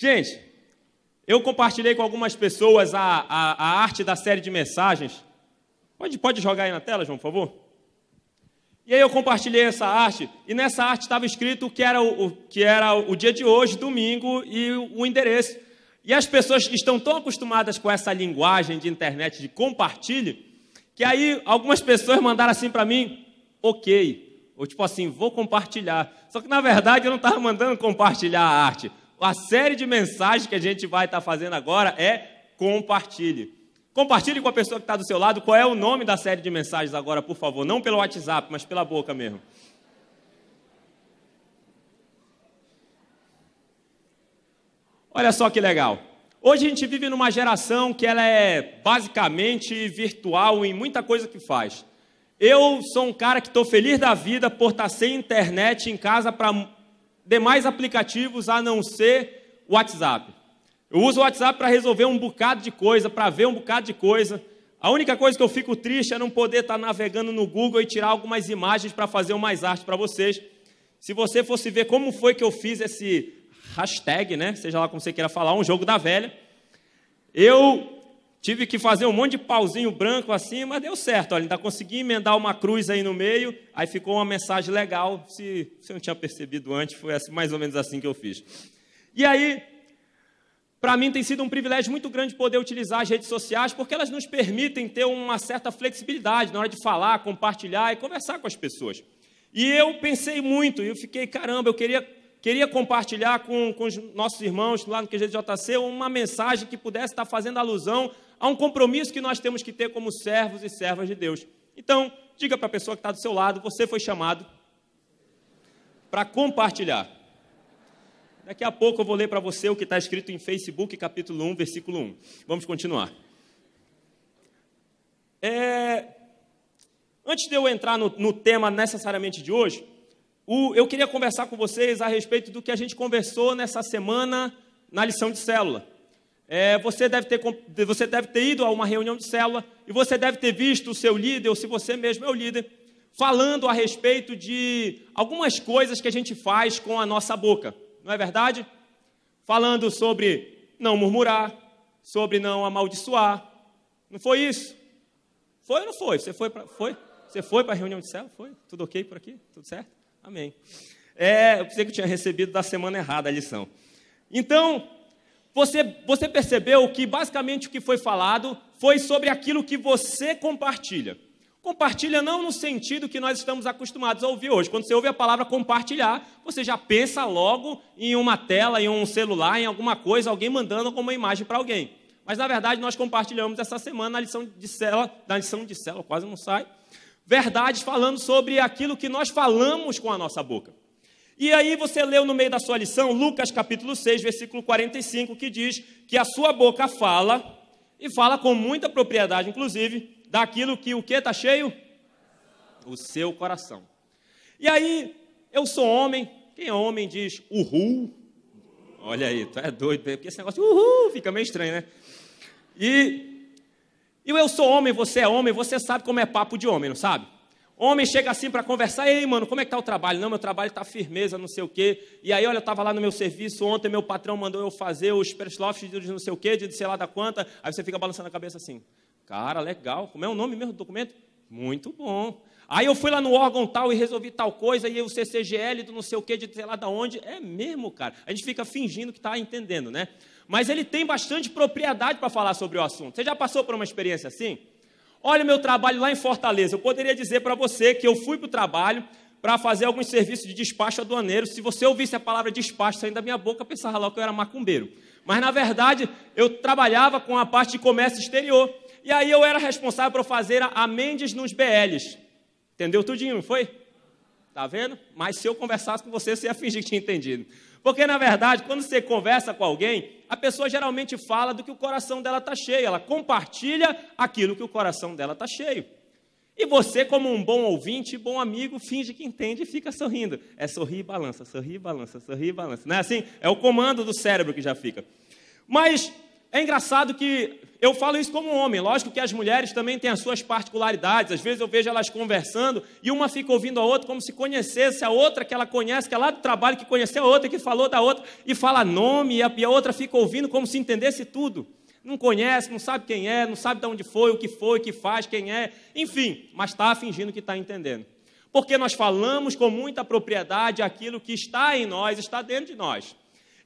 Gente, eu compartilhei com algumas pessoas a, a, a arte da série de mensagens. Pode, pode jogar aí na tela, João, por favor? E aí eu compartilhei essa arte, e nessa arte estava escrito que era o, o, que era o dia de hoje, domingo, e o, o endereço. E as pessoas estão tão acostumadas com essa linguagem de internet de compartilhe, que aí algumas pessoas mandaram assim para mim, ok, ou tipo assim, vou compartilhar. Só que na verdade eu não estava mandando compartilhar a arte. A série de mensagens que a gente vai estar tá fazendo agora é compartilhe. Compartilhe com a pessoa que está do seu lado qual é o nome da série de mensagens agora, por favor. Não pelo WhatsApp, mas pela boca mesmo. Olha só que legal. Hoje a gente vive numa geração que ela é basicamente virtual em muita coisa que faz. Eu sou um cara que estou feliz da vida por estar tá sem internet em casa para demais aplicativos a não ser o WhatsApp. Eu uso o WhatsApp para resolver um bocado de coisa, para ver um bocado de coisa. A única coisa que eu fico triste é não poder estar tá navegando no Google e tirar algumas imagens para fazer mais arte para vocês. Se você fosse ver como foi que eu fiz esse hashtag, né? Seja lá como você queira falar, um jogo da velha. Eu tive que fazer um monte de pauzinho branco assim, mas deu certo. Olha, ainda consegui emendar uma cruz aí no meio, aí ficou uma mensagem legal. Se você não tinha percebido antes, foi assim, mais ou menos assim que eu fiz. E aí, para mim tem sido um privilégio muito grande poder utilizar as redes sociais, porque elas nos permitem ter uma certa flexibilidade na hora de falar, compartilhar e conversar com as pessoas. E eu pensei muito, e eu fiquei, caramba, eu queria, queria compartilhar com, com os nossos irmãos lá no QGJC uma mensagem que pudesse estar fazendo alusão a um compromisso que nós temos que ter como servos e servas de Deus. Então, diga para a pessoa que está do seu lado, você foi chamado para compartilhar. Daqui a pouco eu vou ler para você o que está escrito em Facebook, capítulo 1, versículo 1. Vamos continuar. É... Antes de eu entrar no, no tema necessariamente de hoje, o, eu queria conversar com vocês a respeito do que a gente conversou nessa semana na lição de célula. É, você, deve ter, você deve ter ido a uma reunião de célula e você deve ter visto o seu líder, ou se você mesmo é o líder, falando a respeito de algumas coisas que a gente faz com a nossa boca não é verdade? Falando sobre não murmurar, sobre não amaldiçoar. Não foi isso? Foi ou não foi? Você foi para foi? Foi a reunião de céu? Foi? Tudo ok por aqui? Tudo certo? Amém. É, eu pensei que eu tinha recebido da semana errada a lição. Então, você, você percebeu que basicamente o que foi falado foi sobre aquilo que você compartilha. Compartilha não no sentido que nós estamos acostumados a ouvir hoje. Quando você ouve a palavra compartilhar, você já pensa logo em uma tela, em um celular, em alguma coisa, alguém mandando alguma imagem para alguém. Mas na verdade nós compartilhamos essa semana na lição de célula, na lição de célula, quase não sai, verdades falando sobre aquilo que nós falamos com a nossa boca. E aí você leu no meio da sua lição Lucas capítulo 6, versículo 45, que diz que a sua boca fala, e fala com muita propriedade, inclusive, daquilo que o que está cheio? O seu coração. E aí, eu sou homem, quem é homem diz uhul. Olha aí, tu é doido, porque esse negócio uhul fica meio estranho, né? E, e eu sou homem, você é homem, você sabe como é papo de homem, não sabe? Homem chega assim para conversar, ei, mano, como é que tá o trabalho? Não, meu trabalho está firmeza, não sei o quê. E aí, olha, eu estava lá no meu serviço ontem, meu patrão mandou eu fazer os press de não sei o quê, de sei lá da quanta. Aí você fica balançando a cabeça assim. Cara, legal. Como é o nome mesmo do documento? Muito bom. Aí eu fui lá no órgão tal e resolvi tal coisa, e o CCGL do não sei o que, de sei lá da onde. É mesmo, cara. A gente fica fingindo que está entendendo, né? Mas ele tem bastante propriedade para falar sobre o assunto. Você já passou por uma experiência assim? Olha o meu trabalho lá em Fortaleza. Eu poderia dizer para você que eu fui para o trabalho para fazer alguns serviços de despacho aduaneiro. Se você ouvisse a palavra despacho saindo da minha boca, pensava lá que eu era macumbeiro. Mas, na verdade, eu trabalhava com a parte de comércio exterior. E aí eu era responsável por fazer a Mendes nos BLs. Entendeu tudinho, não foi? Tá vendo? Mas se eu conversasse com você, você ia fingir que tinha entendido. Porque, na verdade, quando você conversa com alguém, a pessoa geralmente fala do que o coração dela está cheio. Ela compartilha aquilo que o coração dela está cheio. E você, como um bom ouvinte, bom amigo, finge que entende e fica sorrindo. É sorrir e balança, sorrir e balança, sorrir e balança. Não é assim? É o comando do cérebro que já fica. Mas é engraçado que eu falo isso como homem, lógico que as mulheres também têm as suas particularidades. Às vezes eu vejo elas conversando e uma fica ouvindo a outra como se conhecesse a outra que ela conhece, que é lá do trabalho, que conheceu a outra, que falou da outra, e fala nome, e a, e a outra fica ouvindo como se entendesse tudo. Não conhece, não sabe quem é, não sabe de onde foi, o que foi, o que faz, quem é, enfim, mas está fingindo que está entendendo. Porque nós falamos com muita propriedade aquilo que está em nós, está dentro de nós.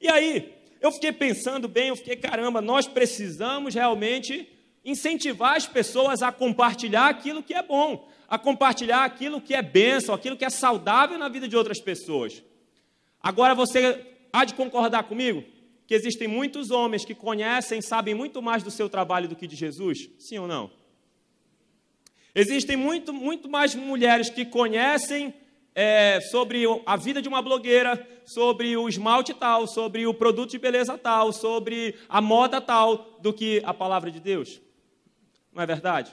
E aí, eu fiquei pensando bem, eu fiquei, caramba, nós precisamos realmente incentivar as pessoas a compartilhar aquilo que é bom, a compartilhar aquilo que é bênção, aquilo que é saudável na vida de outras pessoas. Agora você há de concordar comigo que existem muitos homens que conhecem, sabem muito mais do seu trabalho do que de Jesus? Sim ou não? Existem muito, muito mais mulheres que conhecem é, sobre a vida de uma blogueira, sobre o esmalte tal, sobre o produto de beleza tal, sobre a moda tal, do que a palavra de Deus. Não é verdade?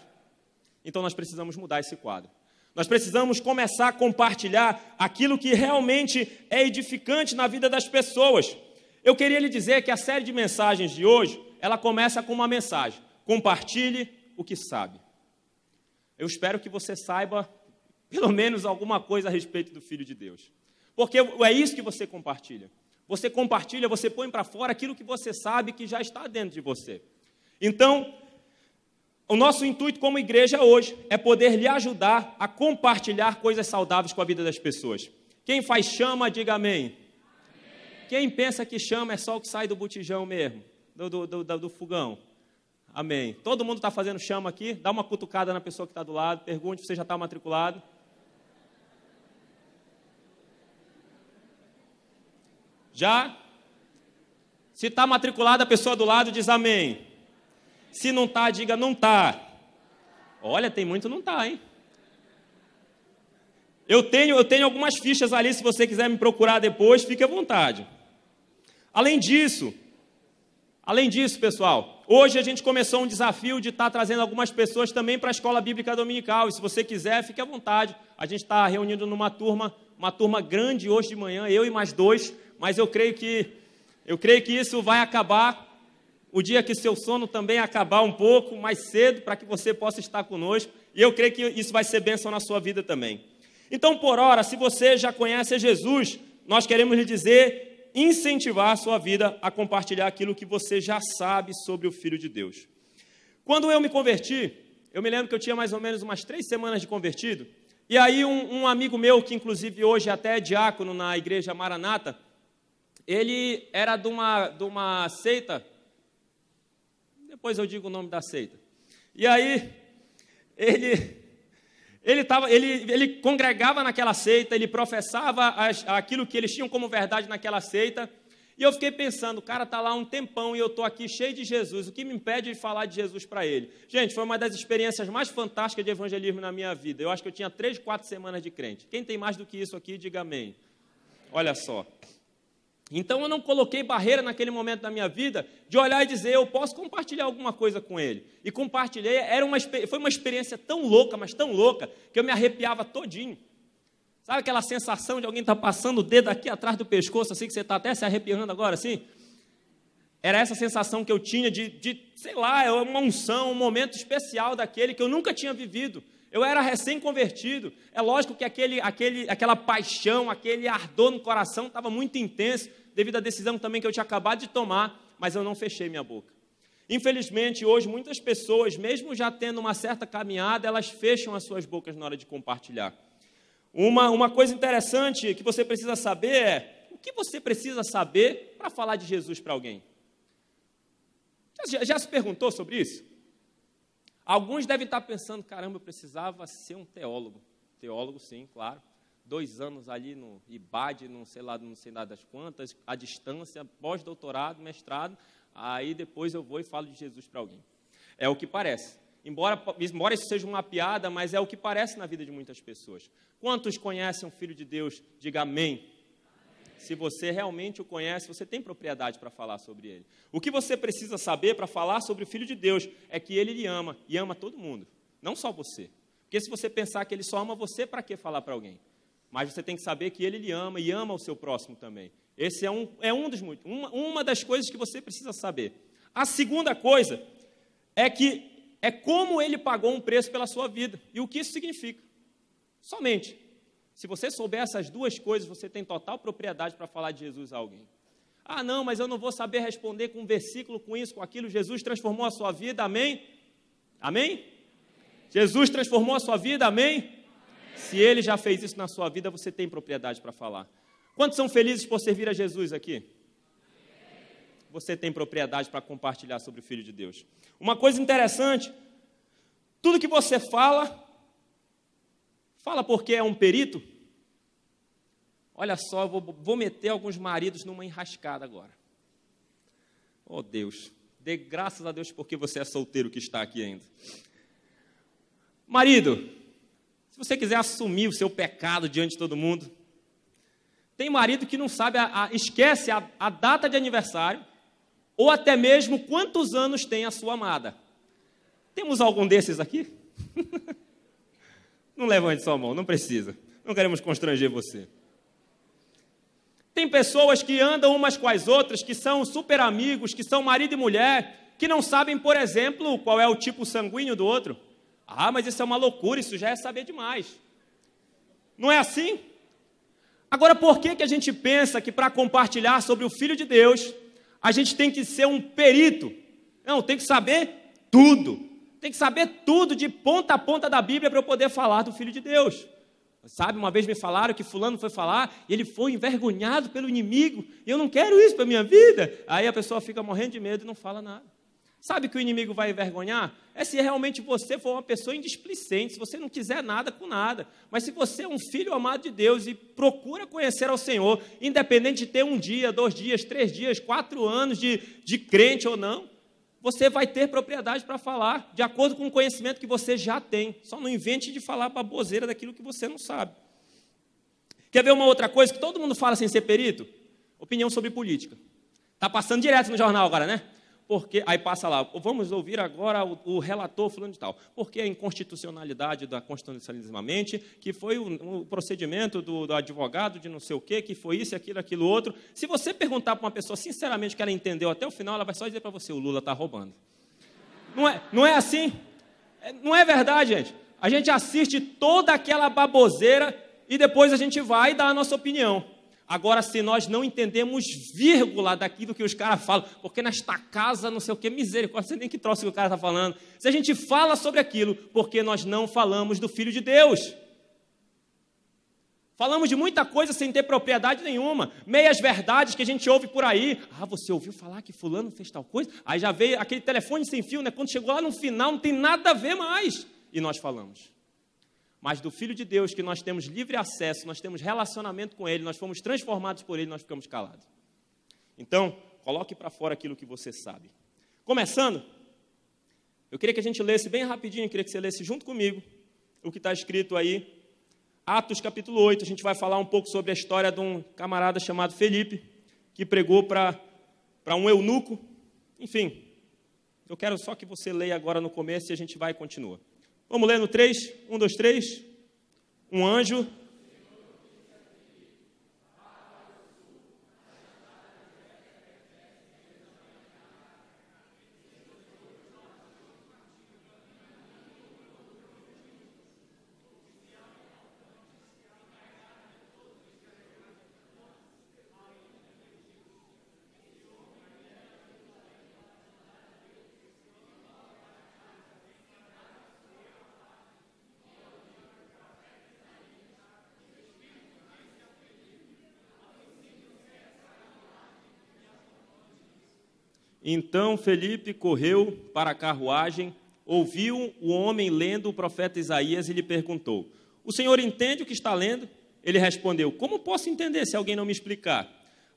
Então nós precisamos mudar esse quadro. Nós precisamos começar a compartilhar aquilo que realmente é edificante na vida das pessoas. Eu queria lhe dizer que a série de mensagens de hoje, ela começa com uma mensagem: compartilhe o que sabe. Eu espero que você saiba pelo menos alguma coisa a respeito do Filho de Deus. Porque é isso que você compartilha. Você compartilha, você põe para fora aquilo que você sabe que já está dentro de você. Então, o nosso intuito como igreja hoje é poder lhe ajudar a compartilhar coisas saudáveis com a vida das pessoas. Quem faz chama, diga amém. amém. Quem pensa que chama é só o que sai do botijão mesmo, do, do, do, do fogão. Amém. Todo mundo está fazendo chama aqui? Dá uma cutucada na pessoa que está do lado, pergunte se você já está matriculado. Já? Se está matriculada a pessoa do lado, diz amém. Se não está, diga não está. Olha, tem muito não está, hein? Eu tenho, eu tenho algumas fichas ali, se você quiser me procurar depois, fique à vontade. Além disso, além disso, pessoal, hoje a gente começou um desafio de estar tá trazendo algumas pessoas também para a escola bíblica dominical. E se você quiser, fique à vontade. A gente está reunindo numa turma, uma turma grande hoje de manhã, eu e mais dois mas eu creio que eu creio que isso vai acabar o dia que seu sono também acabar um pouco mais cedo para que você possa estar conosco, e eu creio que isso vai ser bênção na sua vida também. Então, por hora, se você já conhece Jesus, nós queremos lhe dizer, incentivar a sua vida a compartilhar aquilo que você já sabe sobre o Filho de Deus. Quando eu me converti, eu me lembro que eu tinha mais ou menos umas três semanas de convertido, e aí um, um amigo meu, que inclusive hoje até é diácono na igreja Maranata, ele era de uma, de uma seita, depois eu digo o nome da seita. E aí, ele, ele, tava, ele, ele congregava naquela seita, ele professava as, aquilo que eles tinham como verdade naquela seita, e eu fiquei pensando, o cara está lá um tempão e eu estou aqui cheio de Jesus, o que me impede de falar de Jesus para ele? Gente, foi uma das experiências mais fantásticas de evangelismo na minha vida. Eu acho que eu tinha três, quatro semanas de crente. Quem tem mais do que isso aqui, diga amém. Olha só. Então eu não coloquei barreira naquele momento da minha vida de olhar e dizer, eu posso compartilhar alguma coisa com ele. E compartilhei, era uma, foi uma experiência tão louca, mas tão louca, que eu me arrepiava todinho. Sabe aquela sensação de alguém estar tá passando o dedo aqui atrás do pescoço, assim que você está até se arrepiando agora, assim? Era essa sensação que eu tinha de, de, sei lá, é uma unção, um momento especial daquele que eu nunca tinha vivido. Eu era recém-convertido. É lógico que aquele, aquele, aquela paixão, aquele ardor no coração estava muito intenso, devido à decisão também que eu tinha acabado de tomar, mas eu não fechei minha boca. Infelizmente, hoje, muitas pessoas, mesmo já tendo uma certa caminhada, elas fecham as suas bocas na hora de compartilhar. Uma, uma coisa interessante que você precisa saber é: o que você precisa saber para falar de Jesus para alguém? Já, já se perguntou sobre isso? Alguns devem estar pensando: caramba, eu precisava ser um teólogo. Teólogo, sim, claro. Dois anos ali no IBAD, não sei lá, não sei lá das quantas, à distância, pós-doutorado, mestrado. Aí depois eu vou e falo de Jesus para alguém. É o que parece. Embora, embora isso seja uma piada, mas é o que parece na vida de muitas pessoas. Quantos conhecem o Filho de Deus? Diga amém. Se você realmente o conhece, você tem propriedade para falar sobre ele. O que você precisa saber para falar sobre o Filho de Deus é que ele lhe ama e ama todo mundo, não só você. Porque se você pensar que ele só ama você, para que falar para alguém? Mas você tem que saber que ele lhe ama e ama o seu próximo também. Esse é um, é um dos uma, uma das coisas que você precisa saber. A segunda coisa é que é como ele pagou um preço pela sua vida. E o que isso significa? Somente. Se você souber essas duas coisas, você tem total propriedade para falar de Jesus a alguém. Ah, não, mas eu não vou saber responder com um versículo, com isso, com aquilo. Jesus transformou a sua vida, amém? Amém? Jesus transformou a sua vida, amém? amém? Se ele já fez isso na sua vida, você tem propriedade para falar. Quantos são felizes por servir a Jesus aqui? Você tem propriedade para compartilhar sobre o Filho de Deus. Uma coisa interessante: tudo que você fala, fala porque é um perito. Olha só, eu vou, vou meter alguns maridos numa enrascada agora. Oh Deus, dê graças a Deus porque você é solteiro que está aqui ainda. Marido, se você quiser assumir o seu pecado diante de todo mundo, tem marido que não sabe, a, a, esquece a, a data de aniversário, ou até mesmo quantos anos tem a sua amada. Temos algum desses aqui? não levante sua mão, não precisa. Não queremos constranger você. Tem pessoas que andam umas com as outras, que são super amigos, que são marido e mulher, que não sabem, por exemplo, qual é o tipo sanguíneo do outro. Ah, mas isso é uma loucura, isso já é saber demais. Não é assim? Agora, por que, que a gente pensa que para compartilhar sobre o Filho de Deus, a gente tem que ser um perito? Não, tem que saber tudo. Tem que saber tudo de ponta a ponta da Bíblia para eu poder falar do Filho de Deus. Sabe, uma vez me falaram que fulano foi falar e ele foi envergonhado pelo inimigo, e eu não quero isso para minha vida. Aí a pessoa fica morrendo de medo e não fala nada. Sabe que o inimigo vai envergonhar? É se realmente você for uma pessoa indisplicente, se você não quiser nada com nada. Mas se você é um filho amado de Deus e procura conhecer ao Senhor, independente de ter um dia, dois dias, três dias, quatro anos de, de crente ou não, você vai ter propriedade para falar, de acordo com o conhecimento que você já tem. Só não invente de falar baboseira daquilo que você não sabe. Quer ver uma outra coisa que todo mundo fala sem ser perito? Opinião sobre política. Está passando direto no jornal agora, né? Porque aí passa lá, vamos ouvir agora o, o relator fulano de tal, porque a inconstitucionalidade da constitucionalismamente, que foi o, o procedimento do, do, advogado de não sei o quê, que foi isso, aquilo, aquilo outro. Se você perguntar para uma pessoa sinceramente que ela entendeu até o final, ela vai só dizer para você, o Lula está roubando. Não é, não é assim? É, não é verdade, gente. A gente assiste toda aquela baboseira e depois a gente vai dar a nossa opinião. Agora, se nós não entendemos vírgula daquilo que os caras falam, porque nesta casa, não sei o que, misericórdia, sei nem que troço que o cara está falando. Se a gente fala sobre aquilo, porque nós não falamos do Filho de Deus. Falamos de muita coisa sem ter propriedade nenhuma. Meias verdades que a gente ouve por aí. Ah, você ouviu falar que fulano fez tal coisa? Aí já veio aquele telefone sem fio, né? Quando chegou lá no final, não tem nada a ver mais. E nós falamos mas do Filho de Deus, que nós temos livre acesso, nós temos relacionamento com Ele, nós fomos transformados por Ele, nós ficamos calados. Então, coloque para fora aquilo que você sabe. Começando, eu queria que a gente lesse bem rapidinho, queria que você lesse junto comigo o que está escrito aí, Atos capítulo 8. A gente vai falar um pouco sobre a história de um camarada chamado Felipe, que pregou para um eunuco. Enfim, eu quero só que você leia agora no começo e a gente vai e continua. Vamos ler no 3? 1, 2, 3. Um anjo Então Felipe correu para a carruagem, ouviu o homem lendo o profeta Isaías e lhe perguntou: O senhor entende o que está lendo? Ele respondeu: Como posso entender se alguém não me explicar?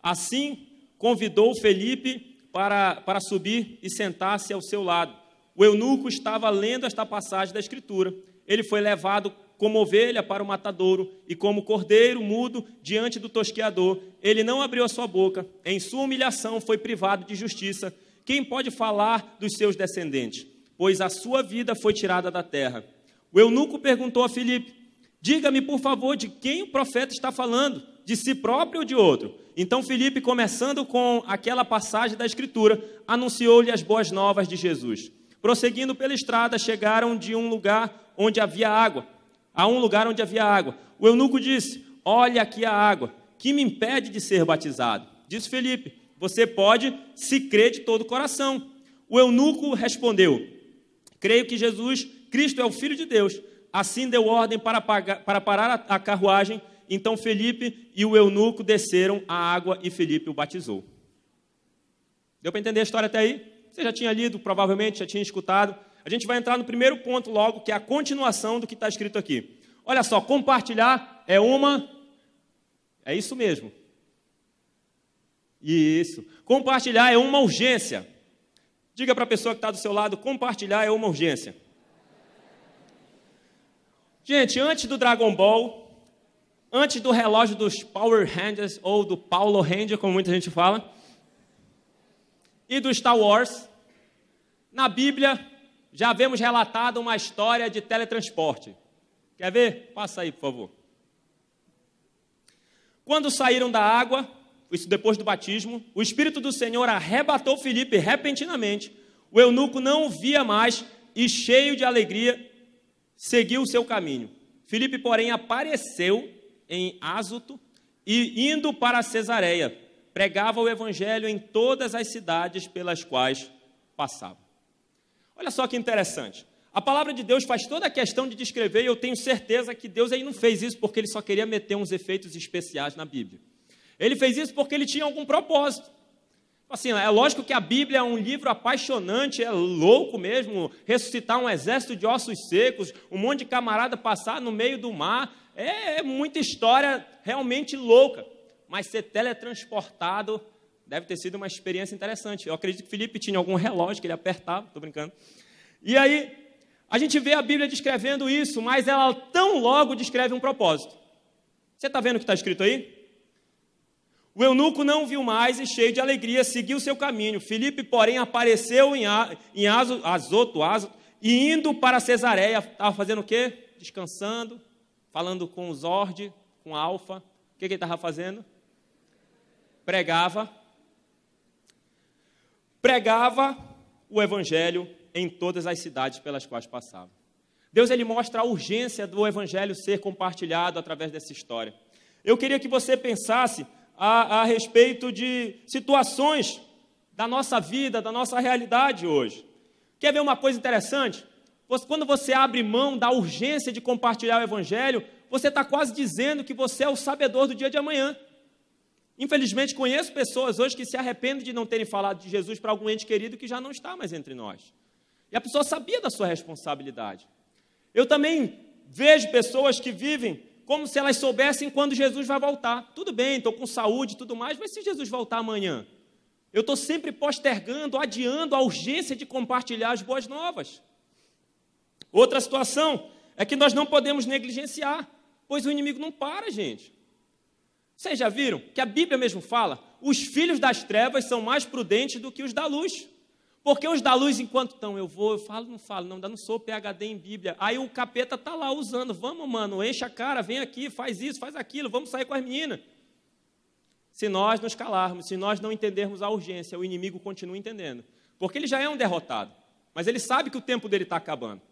Assim, convidou Felipe para, para subir e sentar-se ao seu lado. O eunuco estava lendo esta passagem da Escritura. Ele foi levado como ovelha para o matadouro e como cordeiro mudo diante do tosqueador. Ele não abriu a sua boca. Em sua humilhação foi privado de justiça. Quem pode falar dos seus descendentes? Pois a sua vida foi tirada da terra. O eunuco perguntou a Filipe: Diga-me, por favor, de quem o profeta está falando, de si próprio ou de outro? Então Filipe, começando com aquela passagem da Escritura, anunciou-lhe as boas novas de Jesus. Prosseguindo pela estrada, chegaram de um lugar onde havia água, a um lugar onde havia água. O eunuco disse: Olha aqui a água, que me impede de ser batizado? Disse Felipe: Você pode se crer de todo o coração. O eunuco respondeu: Creio que Jesus Cristo é o Filho de Deus. Assim deu ordem para, pagar, para parar a, a carruagem. Então Felipe e o eunuco desceram a água e Felipe o batizou. Deu para entender a história até aí? Você já tinha lido, provavelmente, já tinha escutado. A gente vai entrar no primeiro ponto logo, que é a continuação do que está escrito aqui. Olha só, compartilhar é uma. É isso mesmo. Isso. Compartilhar é uma urgência. Diga para a pessoa que está do seu lado: compartilhar é uma urgência. Gente, antes do Dragon Ball, antes do relógio dos Power Rangers, ou do Paulo Ranger, como muita gente fala, e do Star Wars, na Bíblia já vemos relatado uma história de teletransporte. Quer ver? Passa aí, por favor. Quando saíram da água, isso depois do batismo, o Espírito do Senhor arrebatou Filipe repentinamente. O eunuco não o via mais e, cheio de alegria, seguiu o seu caminho. Filipe, porém, apareceu em Azoto e, indo para Cesareia, pregava o evangelho em todas as cidades pelas quais passava. Olha só que interessante. A palavra de Deus faz toda a questão de descrever, e eu tenho certeza que Deus aí não fez isso porque ele só queria meter uns efeitos especiais na Bíblia. Ele fez isso porque ele tinha algum propósito. Assim, é lógico que a Bíblia é um livro apaixonante, é louco mesmo, ressuscitar um exército de ossos secos, um monte de camarada passar no meio do mar, é, é muita história realmente louca. Mas ser teletransportado deve ter sido uma experiência interessante. Eu acredito que Felipe tinha algum relógio que ele apertava, estou brincando. E aí, a gente vê a Bíblia descrevendo isso, mas ela tão logo descreve um propósito. Você está vendo o que está escrito aí? O eunuco não viu mais e, cheio de alegria, seguiu seu caminho. Filipe, porém, apareceu em, em Azoto, Azoto, e indo para Cesareia, estava fazendo o quê? Descansando, falando com os Zord, com Alfa. O que, que ele estava fazendo? Pregava. Pregava o evangelho em todas as cidades pelas quais passava. Deus ele mostra a urgência do evangelho ser compartilhado através dessa história. Eu queria que você pensasse a, a respeito de situações da nossa vida, da nossa realidade hoje. Quer ver uma coisa interessante? Quando você abre mão da urgência de compartilhar o Evangelho, você está quase dizendo que você é o sabedor do dia de amanhã. Infelizmente, conheço pessoas hoje que se arrependem de não terem falado de Jesus para algum ente querido que já não está mais entre nós. E a pessoa sabia da sua responsabilidade. Eu também vejo pessoas que vivem como se elas soubessem quando Jesus vai voltar. Tudo bem, estou com saúde e tudo mais, mas se Jesus voltar amanhã? Eu estou sempre postergando, adiando a urgência de compartilhar as boas novas. Outra situação é que nós não podemos negligenciar, pois o inimigo não para, gente. Vocês já viram que a Bíblia mesmo fala: os filhos das trevas são mais prudentes do que os da luz. Porque os da luz, enquanto estão, eu vou, eu falo, não falo, não, ainda não sou PHD em Bíblia. Aí o capeta tá lá usando, vamos, mano, enche a cara, vem aqui, faz isso, faz aquilo, vamos sair com as meninas. Se nós nos calarmos, se nós não entendermos a urgência, o inimigo continua entendendo. Porque ele já é um derrotado, mas ele sabe que o tempo dele está acabando.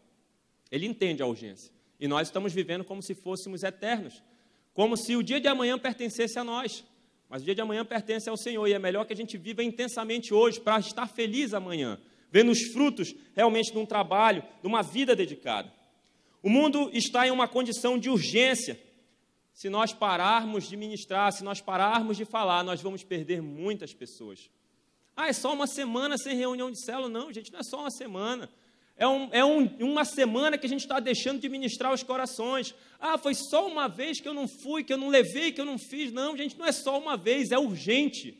Ele entende a urgência. E nós estamos vivendo como se fôssemos eternos, como se o dia de amanhã pertencesse a nós. Mas o dia de amanhã pertence ao Senhor e é melhor que a gente viva intensamente hoje para estar feliz amanhã, vendo os frutos realmente de um trabalho, de uma vida dedicada. O mundo está em uma condição de urgência. Se nós pararmos de ministrar, se nós pararmos de falar, nós vamos perder muitas pessoas. Ah, é só uma semana sem reunião de célula? Não, gente, não é só uma semana. É, um, é um, uma semana que a gente está deixando de ministrar os corações. Ah, foi só uma vez que eu não fui, que eu não levei, que eu não fiz. Não, gente, não é só uma vez, é urgente.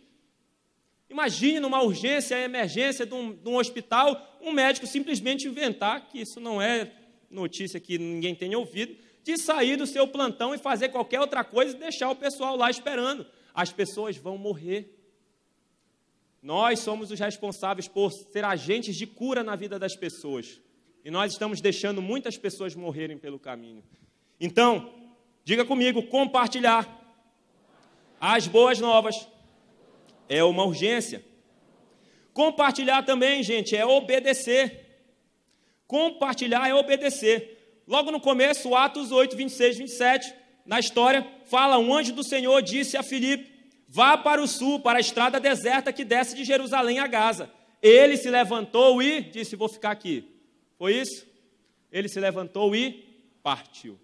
Imagine numa urgência, emergência de um, de um hospital, um médico simplesmente inventar, que isso não é notícia que ninguém tenha ouvido, de sair do seu plantão e fazer qualquer outra coisa e deixar o pessoal lá esperando. As pessoas vão morrer. Nós somos os responsáveis por ser agentes de cura na vida das pessoas. E nós estamos deixando muitas pessoas morrerem pelo caminho. Então, diga comigo: compartilhar as boas novas é uma urgência. Compartilhar também, gente, é obedecer. Compartilhar é obedecer. Logo no começo, Atos 8, 26, 27, na história, fala: Um anjo do Senhor disse a Filipe: Vá para o sul, para a estrada deserta que desce de Jerusalém a Gaza. Ele se levantou e disse: Vou ficar aqui. Foi isso? Ele se levantou e partiu.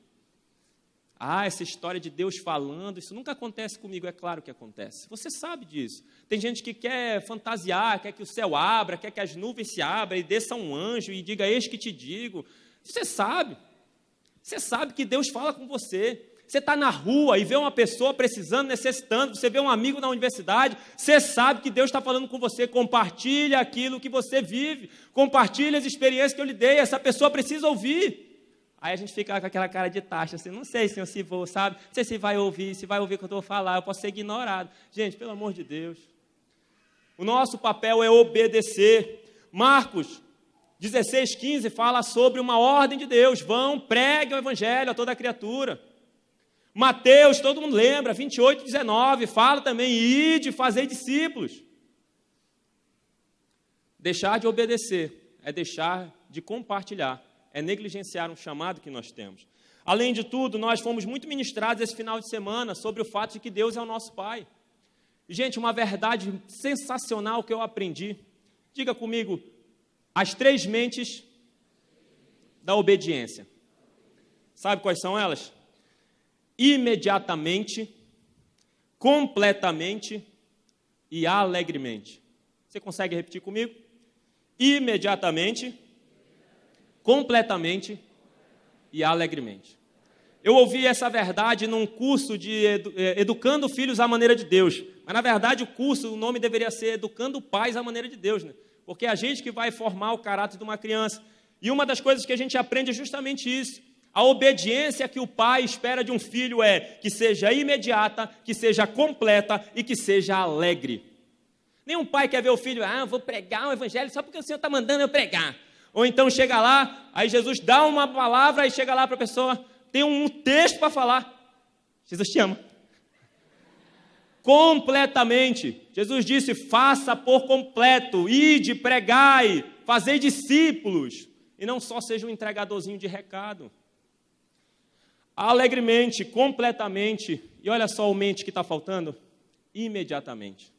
Ah, essa história de Deus falando, isso nunca acontece comigo, é claro que acontece. Você sabe disso. Tem gente que quer fantasiar, quer que o céu abra, quer que as nuvens se abram e desça um anjo e diga: Eis que te digo. Você sabe. Você sabe que Deus fala com você. Você está na rua e vê uma pessoa precisando, necessitando, você vê um amigo na universidade, você sabe que Deus está falando com você, compartilha aquilo que você vive, compartilha as experiências que eu lhe dei, essa pessoa precisa ouvir. Aí a gente fica com aquela cara de taxa, assim, não sei, Senhor, se vou, sabe? Não sei se vai ouvir, se vai ouvir o que eu estou falar, eu posso ser ignorado. Gente, pelo amor de Deus. O nosso papel é obedecer. Marcos 16,15 fala sobre uma ordem de Deus: vão, preguem o evangelho a toda criatura. Mateus, todo mundo lembra, 28, 19, fala também, ide fazer discípulos. Deixar de obedecer é deixar de compartilhar, é negligenciar um chamado que nós temos. Além de tudo, nós fomos muito ministrados esse final de semana sobre o fato de que Deus é o nosso Pai. Gente, uma verdade sensacional que eu aprendi. Diga comigo, as três mentes da obediência. Sabe quais são elas? Imediatamente, completamente e alegremente. Você consegue repetir comigo? Imediatamente, completamente e alegremente. Eu ouvi essa verdade num curso de edu eh, Educando Filhos à Maneira de Deus. Mas, na verdade, o curso, o nome deveria ser Educando Pais à Maneira de Deus, né? Porque é a gente que vai formar o caráter de uma criança. E uma das coisas que a gente aprende é justamente isso. A obediência que o pai espera de um filho é que seja imediata, que seja completa e que seja alegre. Nenhum pai quer ver o filho, ah, vou pregar o evangelho só porque o Senhor está mandando eu pregar. Ou então chega lá, aí Jesus dá uma palavra e chega lá para a pessoa, tem um texto para falar. Jesus te ama. Completamente. Jesus disse: faça por completo, ide, pregai, fazei discípulos. E não só seja um entregadorzinho de recado alegremente, completamente, e olha só o mente que está faltando, imediatamente.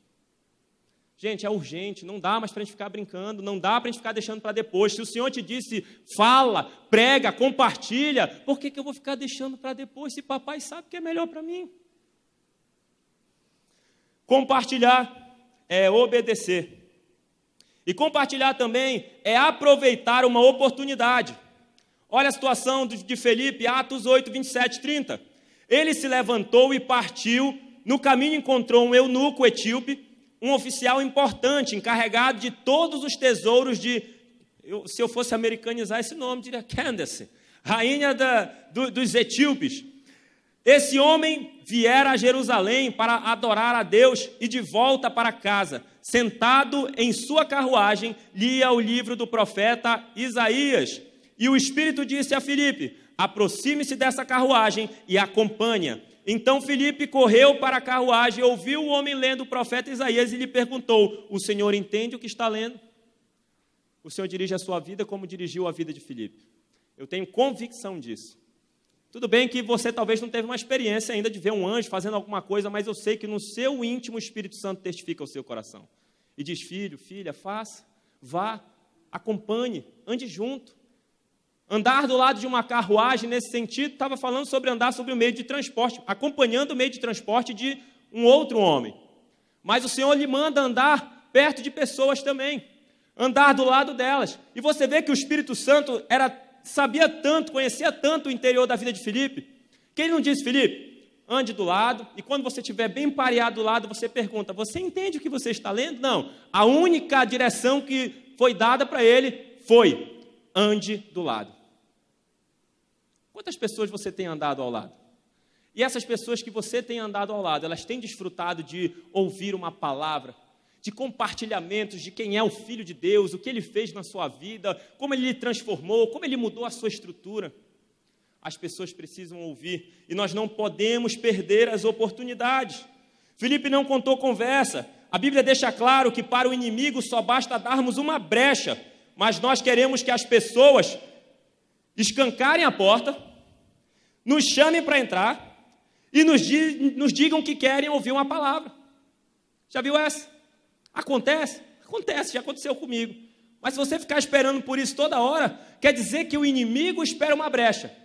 Gente, é urgente, não dá mais para a gente ficar brincando, não dá para a gente ficar deixando para depois. Se o Senhor te disse, fala, prega, compartilha, por que, que eu vou ficar deixando para depois se papai sabe que é melhor para mim? Compartilhar é obedecer. E compartilhar também é aproveitar uma oportunidade. Olha a situação de Felipe, Atos 8, 27, 30. Ele se levantou e partiu. No caminho encontrou um eunuco etíope, um oficial importante, encarregado de todos os tesouros de. Eu, se eu fosse americanizar esse nome, diria Candace, rainha da, do, dos etíopes. Esse homem viera a Jerusalém para adorar a Deus e de volta para casa, sentado em sua carruagem, lia o livro do profeta Isaías. E o Espírito disse a Filipe: aproxime-se dessa carruagem e acompanha. Então Filipe correu para a carruagem, ouviu o homem lendo o profeta Isaías e lhe perguntou: O Senhor entende o que está lendo? O Senhor dirige a sua vida como dirigiu a vida de Filipe. Eu tenho convicção disso. Tudo bem que você talvez não teve uma experiência ainda de ver um anjo fazendo alguma coisa, mas eu sei que no seu íntimo o Espírito Santo testifica o seu coração. E diz: Filho, filha, faça, vá, acompanhe, ande junto. Andar do lado de uma carruagem, nesse sentido, estava falando sobre andar sobre o meio de transporte, acompanhando o meio de transporte de um outro homem. Mas o Senhor lhe manda andar perto de pessoas também, andar do lado delas. E você vê que o Espírito Santo era, sabia tanto, conhecia tanto o interior da vida de Filipe, que ele não disse, Filipe, ande do lado, e quando você estiver bem pareado do lado, você pergunta: Você entende o que você está lendo? Não. A única direção que foi dada para ele foi: ande do lado. Quantas pessoas você tem andado ao lado? E essas pessoas que você tem andado ao lado, elas têm desfrutado de ouvir uma palavra, de compartilhamentos de quem é o Filho de Deus, o que ele fez na sua vida, como ele lhe transformou, como ele mudou a sua estrutura. As pessoas precisam ouvir e nós não podemos perder as oportunidades. Felipe não contou conversa. A Bíblia deixa claro que para o inimigo só basta darmos uma brecha mas nós queremos que as pessoas escancarem a porta, nos chamem para entrar e nos, nos digam que querem ouvir uma palavra. Já viu essa? Acontece? Acontece, já aconteceu comigo. Mas se você ficar esperando por isso toda hora, quer dizer que o inimigo espera uma brecha.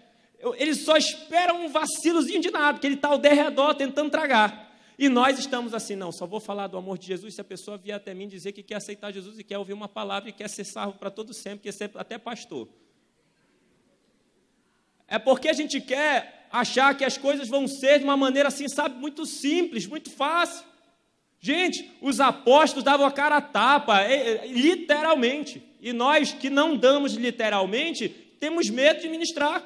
Ele só espera um vacilozinho de nada, que ele está ao derredor tentando tragar. E nós estamos assim, não, só vou falar do amor de Jesus se a pessoa vier até mim dizer que quer aceitar Jesus e quer ouvir uma palavra e quer ser salvo para todo sempre, quer ser até pastor. É porque a gente quer achar que as coisas vão ser de uma maneira assim, sabe, muito simples, muito fácil. Gente, os apóstolos davam a cara a tapa, literalmente. E nós que não damos literalmente, temos medo de ministrar.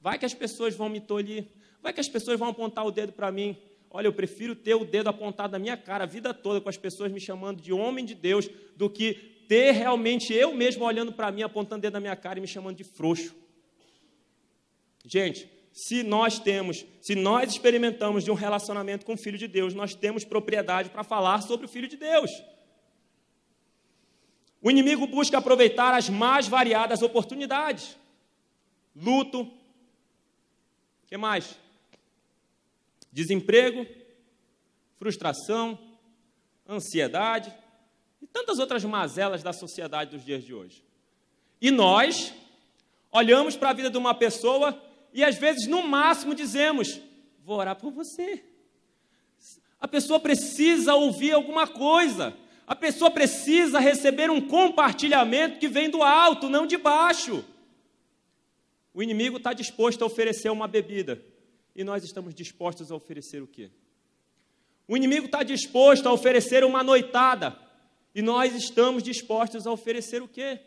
Vai que as pessoas vão me tolir, vai que as pessoas vão apontar o dedo para mim. Olha, eu prefiro ter o dedo apontado na minha cara a vida toda, com as pessoas me chamando de homem de Deus, do que ter realmente eu mesmo olhando para mim, apontando o dedo na minha cara e me chamando de frouxo. Gente, se nós temos, se nós experimentamos de um relacionamento com o Filho de Deus, nós temos propriedade para falar sobre o Filho de Deus. O inimigo busca aproveitar as mais variadas oportunidades. Luto. Que mais? Desemprego, frustração, ansiedade e tantas outras mazelas da sociedade dos dias de hoje. E nós olhamos para a vida de uma pessoa e às vezes, no máximo, dizemos: Vou orar por você. A pessoa precisa ouvir alguma coisa. A pessoa precisa receber um compartilhamento que vem do alto, não de baixo. O inimigo está disposto a oferecer uma bebida. E nós estamos dispostos a oferecer o quê? O inimigo está disposto a oferecer uma noitada. E nós estamos dispostos a oferecer o quê?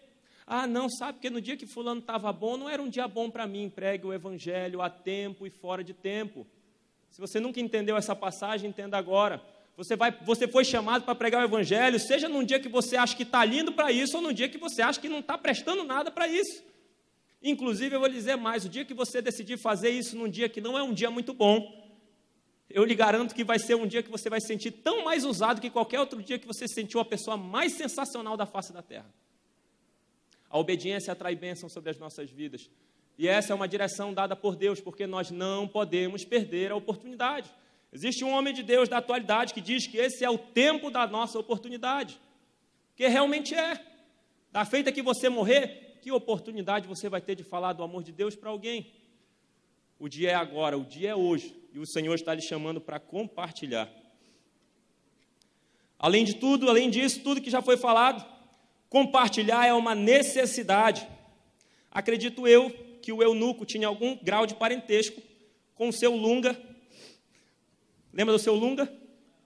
Ah, não, sabe que no dia que fulano estava bom, não era um dia bom para mim. Pregue o evangelho a tempo e fora de tempo. Se você nunca entendeu essa passagem, entenda agora. Você, vai, você foi chamado para pregar o evangelho, seja num dia que você acha que está lindo para isso, ou num dia que você acha que não está prestando nada para isso. Inclusive, eu vou lhe dizer mais: o dia que você decidir fazer isso num dia que não é um dia muito bom, eu lhe garanto que vai ser um dia que você vai se sentir tão mais usado que qualquer outro dia que você sentiu a pessoa mais sensacional da face da terra. A obediência atrai bênção sobre as nossas vidas. E essa é uma direção dada por Deus, porque nós não podemos perder a oportunidade. Existe um homem de Deus da atualidade que diz que esse é o tempo da nossa oportunidade. Que realmente é. Da feita que você morrer, que oportunidade você vai ter de falar do amor de Deus para alguém? O dia é agora, o dia é hoje, e o Senhor está lhe chamando para compartilhar. Além de tudo, além disso, tudo que já foi falado, Compartilhar é uma necessidade. Acredito eu que o eunuco tinha algum grau de parentesco com o seu lunga. Lembra do seu lunga?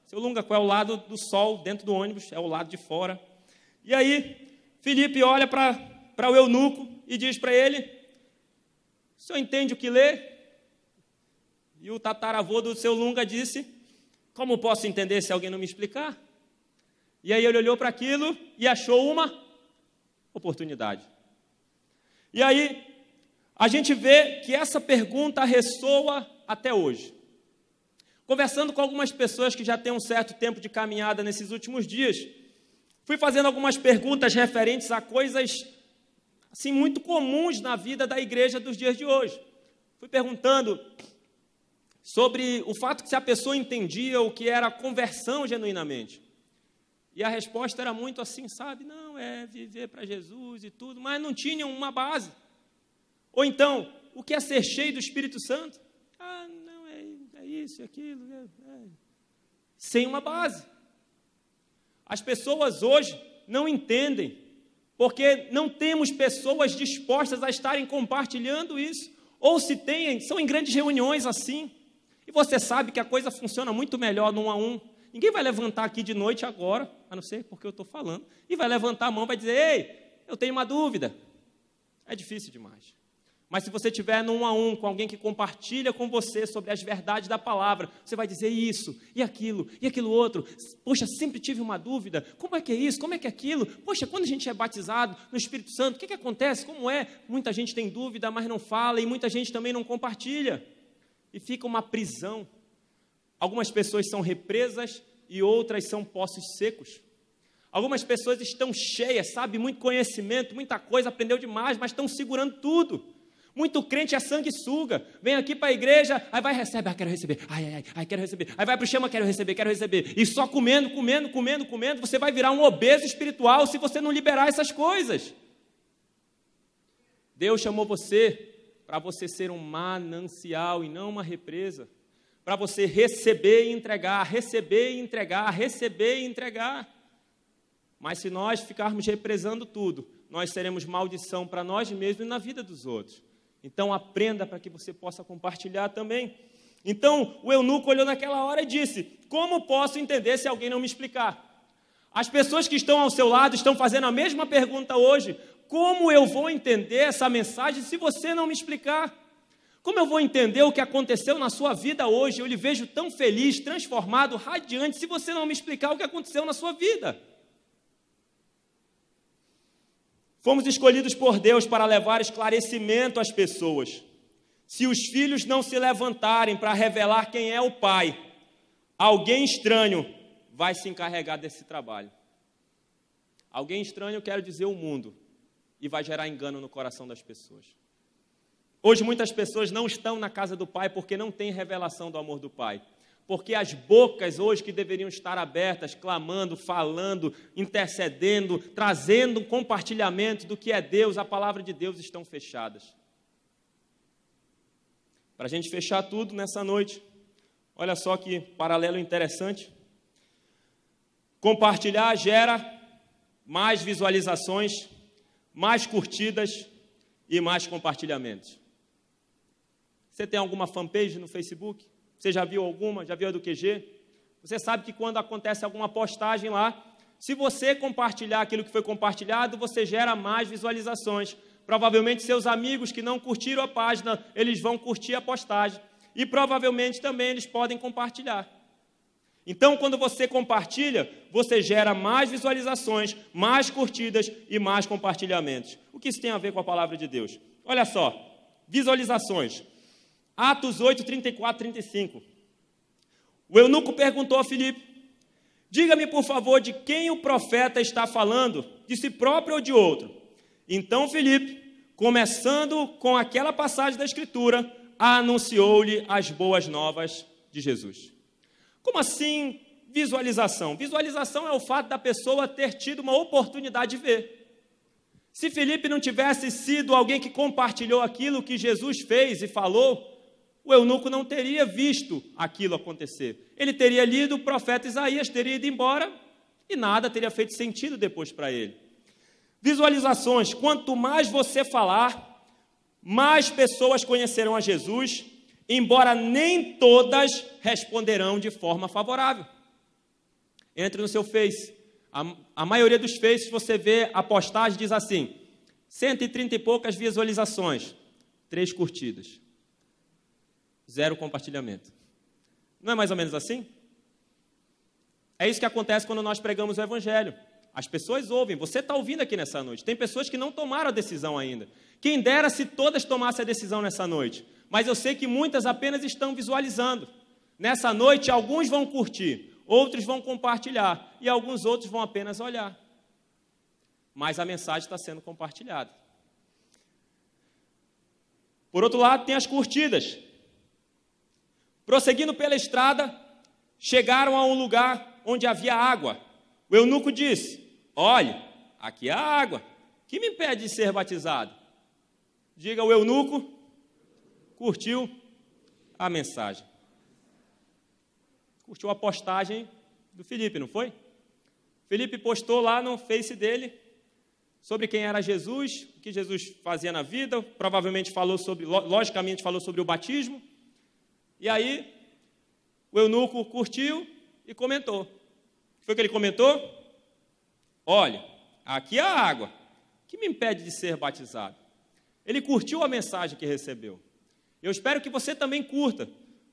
Seu lunga, qual é o lado do sol dentro do ônibus? É o lado de fora. E aí, Felipe olha para o eunuco e diz para ele: O senhor entende o que lê? E o tataravô do seu lunga disse: Como posso entender se alguém não me explicar? E aí ele olhou para aquilo e achou uma oportunidade. E aí a gente vê que essa pergunta ressoa até hoje. Conversando com algumas pessoas que já têm um certo tempo de caminhada nesses últimos dias, fui fazendo algumas perguntas referentes a coisas assim muito comuns na vida da igreja dos dias de hoje. Fui perguntando sobre o fato que se a pessoa entendia o que era conversão genuinamente. E a resposta era muito assim, sabe? Não, é viver para Jesus e tudo, mas não tinham uma base. Ou então, o que é ser cheio do Espírito Santo? Ah, não, é, é isso, é aquilo. É, é. Sem uma base. As pessoas hoje não entendem, porque não temos pessoas dispostas a estarem compartilhando isso. Ou se tem, são em grandes reuniões assim. E você sabe que a coisa funciona muito melhor no um a um Ninguém vai levantar aqui de noite agora, a não ser porque eu estou falando, e vai levantar a mão e vai dizer: Ei, eu tenho uma dúvida. É difícil demais. Mas se você tiver num a um com alguém que compartilha com você sobre as verdades da palavra, você vai dizer isso, e aquilo, e aquilo outro. Poxa, sempre tive uma dúvida. Como é que é isso? Como é que é aquilo? Poxa, quando a gente é batizado no Espírito Santo, o que, que acontece? Como é? Muita gente tem dúvida, mas não fala, e muita gente também não compartilha. E fica uma prisão. Algumas pessoas são represas e outras são poços secos. Algumas pessoas estão cheias, sabe, muito conhecimento, muita coisa, aprendeu demais, mas estão segurando tudo. Muito crente é sanguessuga. Vem aqui para a igreja, aí vai receber, ah, quero receber, ai, ai, ai, quero receber. Aí vai para o chama, quero receber, quero receber. E só comendo, comendo, comendo, comendo, você vai virar um obeso espiritual se você não liberar essas coisas. Deus chamou você para você ser um manancial e não uma represa. Para você receber e entregar, receber e entregar, receber e entregar. Mas se nós ficarmos represando tudo, nós seremos maldição para nós mesmos e na vida dos outros. Então aprenda para que você possa compartilhar também. Então o eunuco olhou naquela hora e disse: Como posso entender se alguém não me explicar? As pessoas que estão ao seu lado estão fazendo a mesma pergunta hoje. Como eu vou entender essa mensagem se você não me explicar? Como eu vou entender o que aconteceu na sua vida hoje? Eu lhe vejo tão feliz, transformado, radiante, se você não me explicar o que aconteceu na sua vida. Fomos escolhidos por Deus para levar esclarecimento às pessoas. Se os filhos não se levantarem para revelar quem é o pai, alguém estranho vai se encarregar desse trabalho. Alguém estranho, quero dizer, o mundo, e vai gerar engano no coração das pessoas. Hoje muitas pessoas não estão na casa do pai porque não têm revelação do amor do pai porque as bocas hoje que deveriam estar abertas, clamando, falando, intercedendo, trazendo compartilhamento do que é Deus, a palavra de Deus, estão fechadas. Para a gente fechar tudo nessa noite, olha só que paralelo interessante. Compartilhar gera mais visualizações, mais curtidas e mais compartilhamentos. Você tem alguma fanpage no Facebook? Você já viu alguma? Já viu a do QG? Você sabe que quando acontece alguma postagem lá, se você compartilhar aquilo que foi compartilhado, você gera mais visualizações. Provavelmente seus amigos que não curtiram a página, eles vão curtir a postagem. E provavelmente também eles podem compartilhar. Então, quando você compartilha, você gera mais visualizações, mais curtidas e mais compartilhamentos. O que isso tem a ver com a palavra de Deus? Olha só, visualizações. Atos 8, 34, 35. O eunuco perguntou a Filipe: Diga-me, por favor, de quem o profeta está falando, de si próprio ou de outro? Então Filipe, começando com aquela passagem da Escritura, anunciou-lhe as boas novas de Jesus. Como assim visualização? Visualização é o fato da pessoa ter tido uma oportunidade de ver. Se Felipe não tivesse sido alguém que compartilhou aquilo que Jesus fez e falou, o eunuco não teria visto aquilo acontecer. Ele teria lido o profeta Isaías, teria ido embora e nada teria feito sentido depois para ele. Visualizações: quanto mais você falar, mais pessoas conhecerão a Jesus, embora nem todas responderão de forma favorável. Entre no seu Face. A, a maioria dos Faces você vê a postagem diz assim: 130 e poucas visualizações, três curtidas zero compartilhamento. Não é mais ou menos assim? É isso que acontece quando nós pregamos o Evangelho. As pessoas ouvem, você está ouvindo aqui nessa noite. Tem pessoas que não tomaram a decisão ainda. Quem dera se todas tomassem a decisão nessa noite. Mas eu sei que muitas apenas estão visualizando. Nessa noite, alguns vão curtir, outros vão compartilhar e alguns outros vão apenas olhar. Mas a mensagem está sendo compartilhada. Por outro lado, tem as curtidas. Prosseguindo pela estrada, chegaram a um lugar onde havia água. O eunuco disse: Olhe, aqui há água. Que me impede de ser batizado? Diga o eunuco, curtiu a mensagem. Curtiu a postagem do Felipe, não foi? Felipe postou lá no Face dele sobre quem era Jesus, o que Jesus fazia na vida, provavelmente falou sobre, logicamente falou sobre o batismo. E aí, o eunuco curtiu e comentou. O que foi que ele comentou? Olha, aqui há água. O que me impede de ser batizado? Ele curtiu a mensagem que recebeu. Eu espero que você também curta.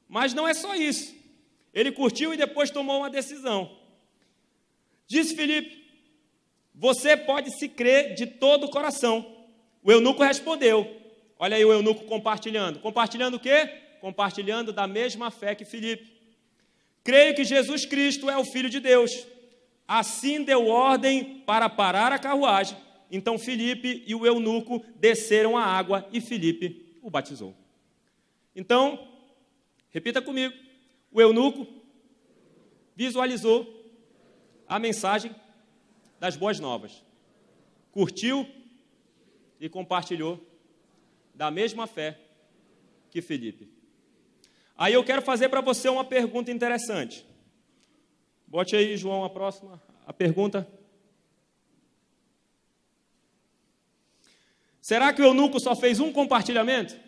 Mas não é só isso. Ele curtiu e depois tomou uma decisão. Disse Felipe: Você pode se crer de todo o coração. O eunuco respondeu. Olha aí o eunuco compartilhando. Compartilhando o quê? Compartilhando da mesma fé que Filipe. Creio que Jesus Cristo é o Filho de Deus. Assim deu ordem para parar a carruagem. Então Filipe e o eunuco desceram a água e Filipe o batizou. Então, repita comigo: o eunuco visualizou a mensagem das boas novas, curtiu e compartilhou da mesma fé que Felipe. Aí eu quero fazer para você uma pergunta interessante. Bote aí, João, a próxima, a pergunta. Será que o eunuco só fez um compartilhamento?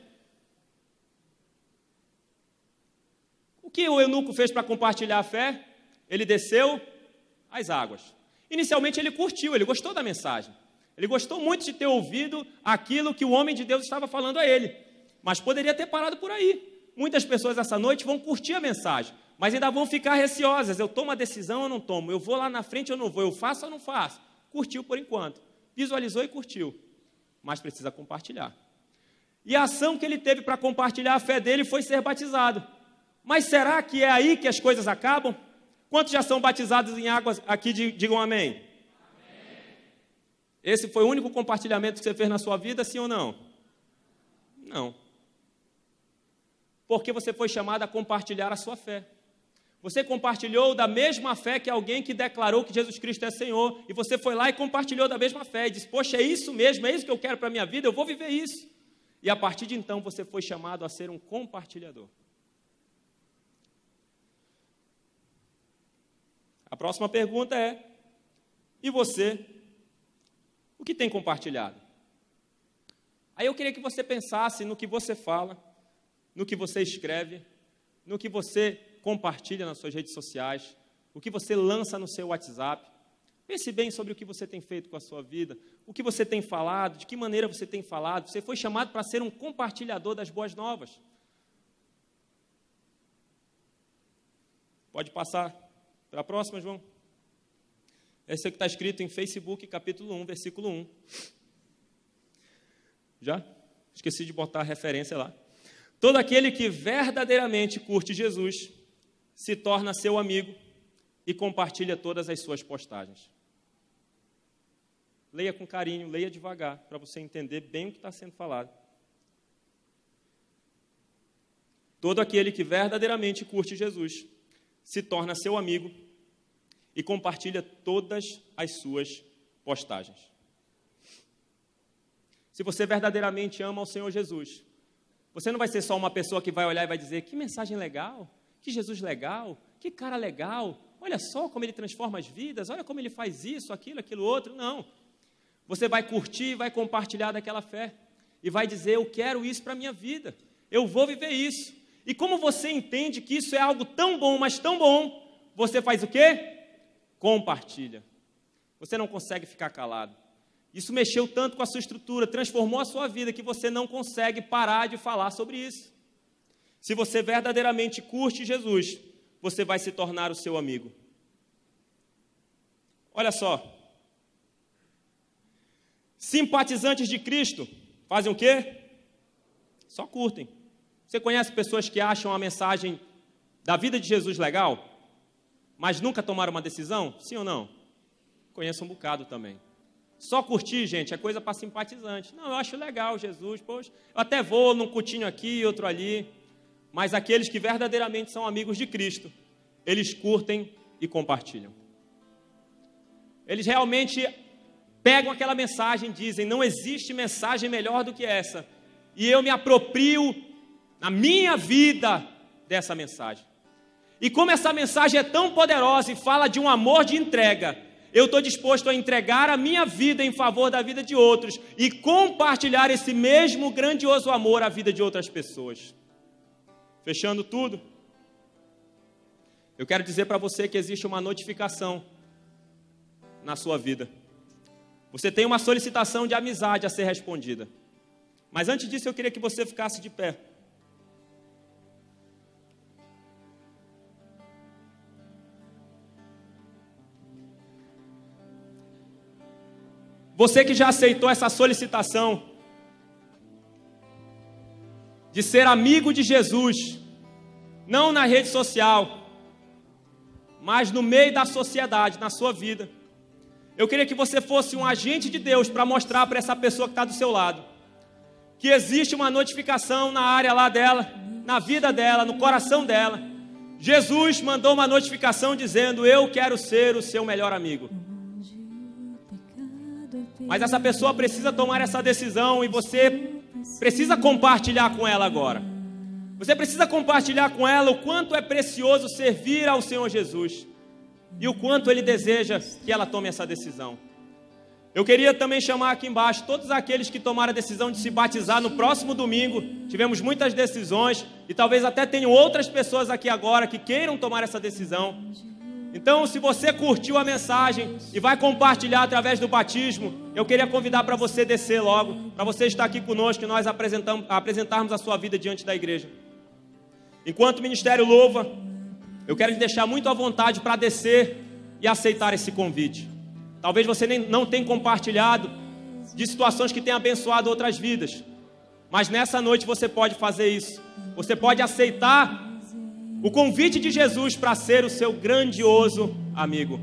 O que o eunuco fez para compartilhar a fé? Ele desceu as águas. Inicialmente ele curtiu, ele gostou da mensagem. Ele gostou muito de ter ouvido aquilo que o homem de Deus estava falando a ele. Mas poderia ter parado por aí. Muitas pessoas essa noite vão curtir a mensagem, mas ainda vão ficar receosas. Eu tomo a decisão ou não tomo? Eu vou lá na frente ou não vou? Eu faço ou não faço? Curtiu por enquanto. Visualizou e curtiu. Mas precisa compartilhar. E a ação que ele teve para compartilhar a fé dele foi ser batizado. Mas será que é aí que as coisas acabam? Quantos já são batizados em águas aqui? Digam amém. amém. Esse foi o único compartilhamento que você fez na sua vida, sim ou não? Não. Porque você foi chamado a compartilhar a sua fé. Você compartilhou da mesma fé que alguém que declarou que Jesus Cristo é Senhor, e você foi lá e compartilhou da mesma fé, e disse: Poxa, é isso mesmo, é isso que eu quero para a minha vida, eu vou viver isso. E a partir de então você foi chamado a ser um compartilhador. A próxima pergunta é: e você? O que tem compartilhado? Aí eu queria que você pensasse no que você fala, no que você escreve, no que você compartilha nas suas redes sociais, o que você lança no seu WhatsApp. Pense bem sobre o que você tem feito com a sua vida, o que você tem falado, de que maneira você tem falado. Você foi chamado para ser um compartilhador das boas novas. Pode passar para a próxima, João. Esse é que está escrito em Facebook, capítulo 1, versículo 1. Já? Esqueci de botar a referência lá. Todo aquele que verdadeiramente curte Jesus se torna seu amigo e compartilha todas as suas postagens. Leia com carinho, leia devagar, para você entender bem o que está sendo falado. Todo aquele que verdadeiramente curte Jesus se torna seu amigo e compartilha todas as suas postagens. Se você verdadeiramente ama o Senhor Jesus, você não vai ser só uma pessoa que vai olhar e vai dizer: que mensagem legal, que Jesus legal, que cara legal, olha só como ele transforma as vidas, olha como ele faz isso, aquilo, aquilo outro. Não. Você vai curtir, vai compartilhar daquela fé e vai dizer: eu quero isso para a minha vida, eu vou viver isso. E como você entende que isso é algo tão bom, mas tão bom, você faz o quê? compartilha. Você não consegue ficar calado. Isso mexeu tanto com a sua estrutura, transformou a sua vida, que você não consegue parar de falar sobre isso. Se você verdadeiramente curte Jesus, você vai se tornar o seu amigo. Olha só. Simpatizantes de Cristo fazem o quê? Só curtem. Você conhece pessoas que acham a mensagem da vida de Jesus legal? mas nunca tomaram uma decisão? Sim ou não? Conheço um bocado também. Só curtir, gente, é coisa para simpatizante. Não, eu acho legal Jesus, poxa, eu até vou num cutinho aqui, outro ali. Mas aqueles que verdadeiramente são amigos de Cristo, eles curtem e compartilham. Eles realmente pegam aquela mensagem e dizem: não existe mensagem melhor do que essa. E eu me aproprio na minha vida dessa mensagem. E como essa mensagem é tão poderosa e fala de um amor de entrega, eu estou disposto a entregar a minha vida em favor da vida de outros e compartilhar esse mesmo grandioso amor à vida de outras pessoas. Fechando tudo, eu quero dizer para você que existe uma notificação na sua vida. Você tem uma solicitação de amizade a ser respondida. Mas antes disso, eu queria que você ficasse de pé. Você que já aceitou essa solicitação de ser amigo de Jesus, não na rede social, mas no meio da sociedade, na sua vida. Eu queria que você fosse um agente de Deus para mostrar para essa pessoa que está do seu lado que existe uma notificação na área lá dela, na vida dela, no coração dela. Jesus mandou uma notificação dizendo: Eu quero ser o seu melhor amigo. Mas essa pessoa precisa tomar essa decisão e você precisa compartilhar com ela agora. Você precisa compartilhar com ela o quanto é precioso servir ao Senhor Jesus e o quanto Ele deseja que ela tome essa decisão. Eu queria também chamar aqui embaixo todos aqueles que tomaram a decisão de se batizar no próximo domingo. Tivemos muitas decisões e talvez até tenham outras pessoas aqui agora que queiram tomar essa decisão. Então, se você curtiu a mensagem e vai compartilhar através do batismo, eu queria convidar para você descer logo, para você estar aqui conosco e nós apresentarmos a sua vida diante da igreja. Enquanto o ministério louva, eu quero te deixar muito à vontade para descer e aceitar esse convite. Talvez você nem, não tenha compartilhado de situações que tenham abençoado outras vidas, mas nessa noite você pode fazer isso. Você pode aceitar o convite de Jesus para ser o seu grandioso amigo.